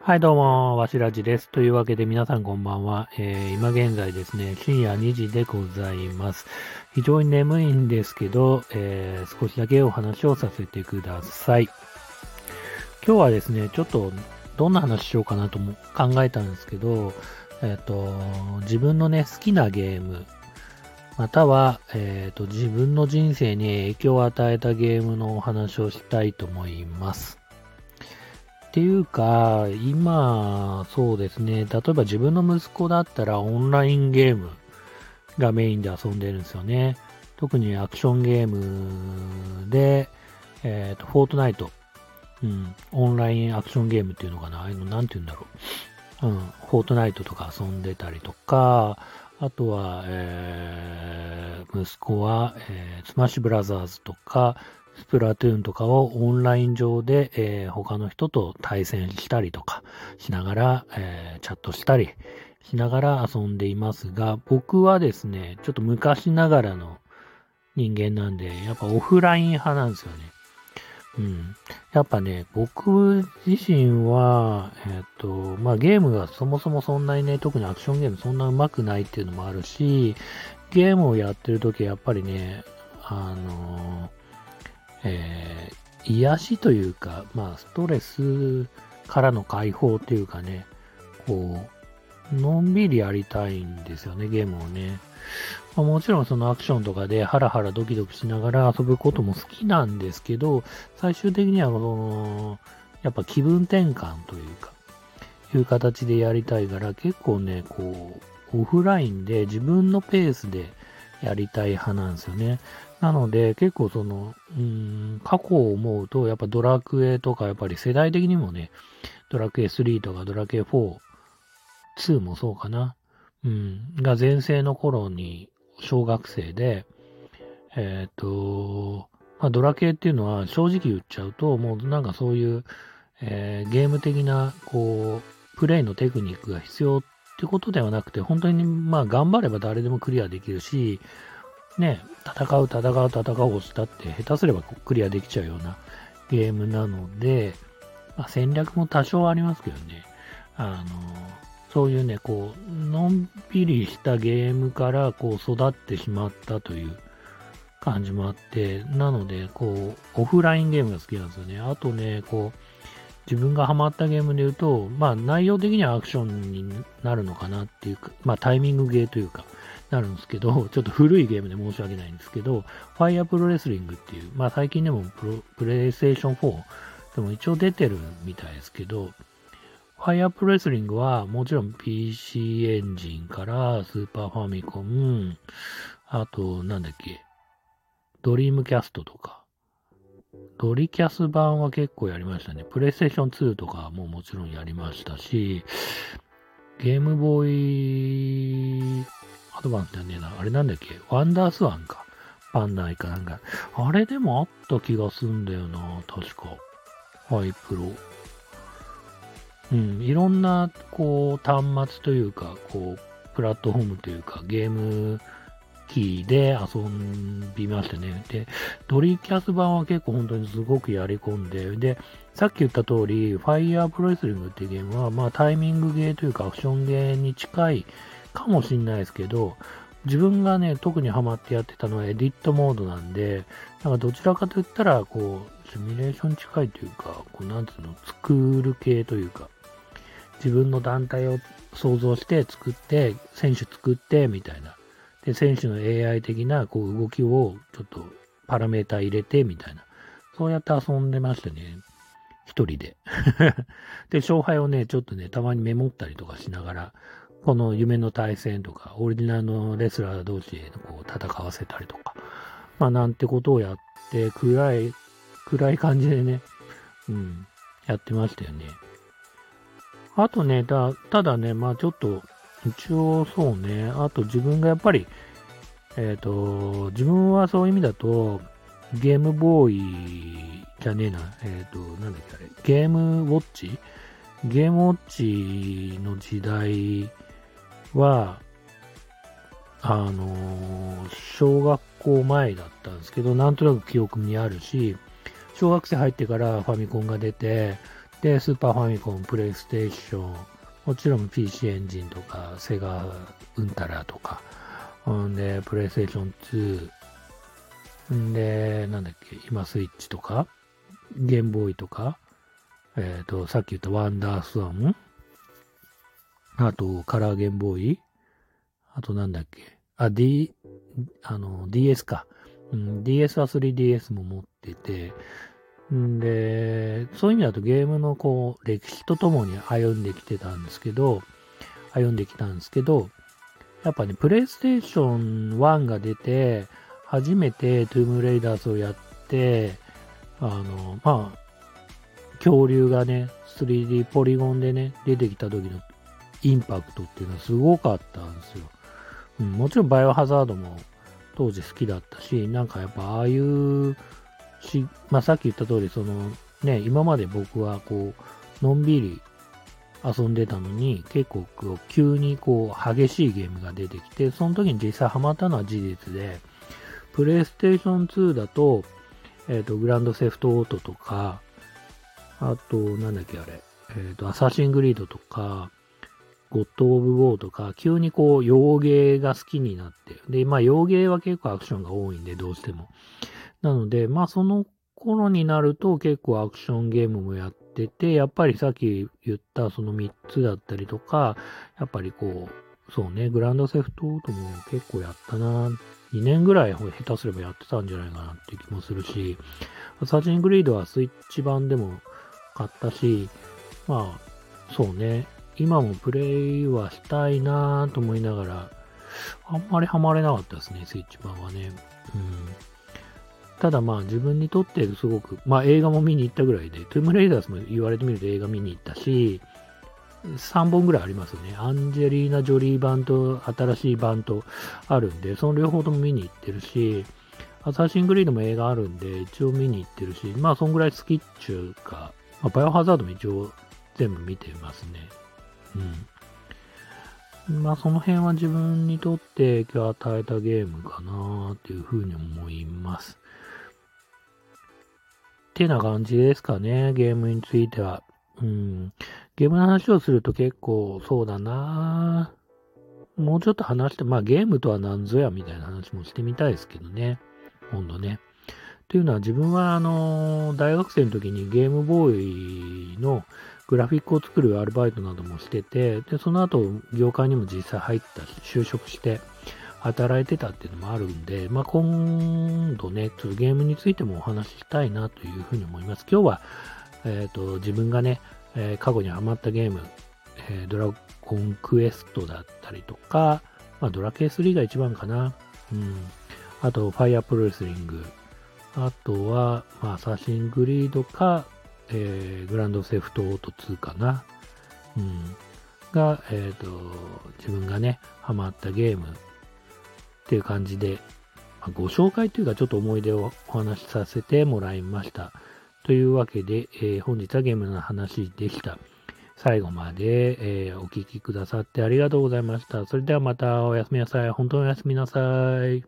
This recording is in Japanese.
はい、どうも、わしらじです。というわけで皆さんこんばんは。えー、今現在ですね、深夜2時でございます。非常に眠いんですけど、えー、少しだけお話をさせてください。今日はですね、ちょっとどんな話しようかなとも考えたんですけど、えっ、ー、と、自分のね、好きなゲーム、または、えっ、ー、と、自分の人生に影響を与えたゲームのお話をしたいと思います。っていうか、今、そうですね、例えば自分の息子だったらオンラインゲームがメインで遊んでるんですよね。特にアクションゲームで、えっ、ー、と、フォートナイト、うん、オンラインアクションゲームっていうのかな、ああいうのなんて言うんだろう。うん、フォートナイトとか遊んでたりとか、あとは、えー、息子は、えー、スマッシュブラザーズとか、スプラトゥーンとかをオンライン上で、えー、他の人と対戦したりとかしながら、えー、チャットしたりしながら遊んでいますが、僕はですね、ちょっと昔ながらの人間なんで、やっぱオフライン派なんですよね。うん。やっぱね、僕自身は、えっ、と、まあゲームがそもそもそんなにね、特にアクションゲームそんな上手くないっていうのもあるし、ゲームをやってるときやっぱりね、あのえー、癒しというか、まあ、ストレスからの解放というかね、こう、のんびりやりたいんですよね、ゲームをね。まあ、もちろんそのアクションとかでハラハラドキドキしながら遊ぶことも好きなんですけど、最終的にはこの、やっぱ気分転換というか、いう形でやりたいから結構ね、こう、オフラインで自分のペースでやりたい派なんですよね。なので、結構その、うん、過去を思うと、やっぱドラクエとか、やっぱり世代的にもね、ドラクエ3とかドラクエ4、2もそうかな。うん、が前世の頃に小学生で、えっ、ー、と、まあ、ドラクエっていうのは正直言っちゃうと、もうなんかそういう、えー、ゲーム的な、こう、プレイのテクニックが必要ってことではなくて、本当にまあ頑張れば誰でもクリアできるし、ね、戦う、戦う、戦うをしたって、下手すればクリアできちゃうようなゲームなので、まあ、戦略も多少ありますけどね、あの、そういうね、こう、のんびりしたゲームから、こう、育ってしまったという感じもあって、なので、こう、オフラインゲームが好きなんですよね。あとね、こう、自分がハマったゲームで言うと、まあ内容的にはアクションになるのかなっていうか、まあタイミングゲーというか、なるんですけど、ちょっと古いゲームで申し訳ないんですけど、ファイアプロレスリングっていう、まあ最近でもプロプレイステーション4でも一応出てるみたいですけど、ファイアプレスリングはもちろん PC エンジンからスーパーファミコン、あとなんだっけ、ドリームキャストとか、ドリキャス版は結構やりましたね。プレイステーション2とかももちろんやりましたし、ゲームボーイアドバンスじゃねえな。あれなんだっけワンダースワンか。パンダイかなんか。あれでもあった気がすんだよな。確か。ハイプロ。うん。いろんな、こう、端末というか、こう、プラットフォームというか、ゲーム機で遊びましたね。で、ドリキャス版は結構本当にすごくやり込んで、で、さっき言った通り、ファイヤープロレスリングっていうゲームは、まあタイミングゲーというかアクションゲーに近いかもしんないですけど、自分がね、特にハマってやってたのはエディットモードなんで、なんかどちらかといったら、こう、シミュレーション近いというか、こう、なんつうの、作る系というか、自分の団体を想像して作って、選手作って、みたいな。で、選手の AI 的な、こう、動きを、ちょっと、パラメータ入れて、みたいな。そうやって遊んでましたね。一人で。で、勝敗をね、ちょっとね、たまにメモったりとかしながら、この夢の対戦とか、オリジナルのレスラー同士でこう戦わせたりとか、まあなんてことをやって、暗い、暗い感じでね、うん、やってましたよね。あとね、だ、ただね、まあちょっと、一応そうね、あと自分がやっぱり、えっ、ー、と、自分はそういう意味だと、ゲームボーイじゃねえな、えっ、ー、と、なんだっけあれ、ゲームウォッチ？ゲームウォッチの時代は、あの、小学校前だったんですけど、なんとなく記憶にあるし、小学生入ってからファミコンが出て、で、スーパーファミコン、プレイステーション、もちろん PC エンジンとか、セガウンタラとか、んで、プレイステーション2、んで、なんだっけ、今スイッチとか、ゲームボーイとか、えっ、ー、と、さっき言ったワンダースワン、あと、カラーゲームボーイ、あとなんだっけ、あ、D、あの、DS か。うん、DS は 3DS も持ってて、んで、そういう意味だとゲームのこう、歴史とともに歩んできてたんですけど、歩んできたんですけど、やっぱね、プレイステーション1が出て、初めてトゥームレイダーズをやって、あの、まあ、恐竜がね、3D ポリゴンでね、出てきた時のインパクトっていうのはすごかったんですよ。うん、もちろんバイオハザードも当時好きだったし、なんかやっぱああいうし、まあ、さっき言った通り、そのね、今まで僕はこう、のんびり遊んでたのに、結構こう急にこう激しいゲームが出てきて、その時に実際ハマったのは事実で、プレイステーション2だと、えっ、ー、と、グランドセフトオートとか、あと、なんだっけあれ、えっ、ー、と、アサシングリードとか、ゴッド・オブ・ウォーとか、急にこう、洋芸が好きになって。で、まあ、洋芸は結構アクションが多いんで、どうしても。なので、まあ、その頃になると結構アクションゲームもやってて、やっぱりさっき言ったその3つだったりとか、やっぱりこう、そうね、グランドセフトオートも結構やったな。2年ぐらい下手すればやってたんじゃないかなっていう気もするし、アサチングリードはスイッチ版でも買ったし、まあ、そうね、今もプレイはしたいなと思いながら、あんまりハマれなかったですね、スイッチ版はね。うん。ただまあ自分にとってすごく、まあ映画も見に行ったぐらいで、トゥームレイダースも言われてみると映画見に行ったし、3本ぐらいありますよね。アンジェリーナ・ジョリー版と新しい版とあるんで、その両方とも見に行ってるし、アサシングリードも映画あるんで、一応見に行ってるし、まあそんぐらい好きっちゅうか、まあ、バイオハザードも一応全部見てますね。うん。まあその辺は自分にとって影響を与えたゲームかなっていうふうに思います。ってな感じですかね、ゲームについては。うん。ゲームの話をすると結構そうだなもうちょっと話して、まあゲームとは何ぞやみたいな話もしてみたいですけどね。今度ね。というのは自分はあの、大学生の時にゲームボーイのグラフィックを作るアルバイトなどもしてて、で、その後、業界にも実際入ったし、就職して働いてたっていうのもあるんで、まあ、今度ね、ちょっとゲームについてもお話ししたいなというふうに思います。今日は、えっ、ー、と、自分がね、えー、過去にハマったゲーム、えー、ドラゴンクエストだったりとか、まあ、ドラケー3が一番かな。うん。あと、ファイアプロレスリング。あとは、まあ、アサシングリードか、えー、グランドセフトオート2かな。うん。が、えっ、ー、と、自分がね、ハマったゲームっていう感じで、まあ、ご紹介というかちょっと思い出をお話しさせてもらいました。というわけで、えー、本日はゲームの話でした。最後まで、えー、お聴きくださってありがとうございました。それではまたおやすみなさい。本当におやすみなさい。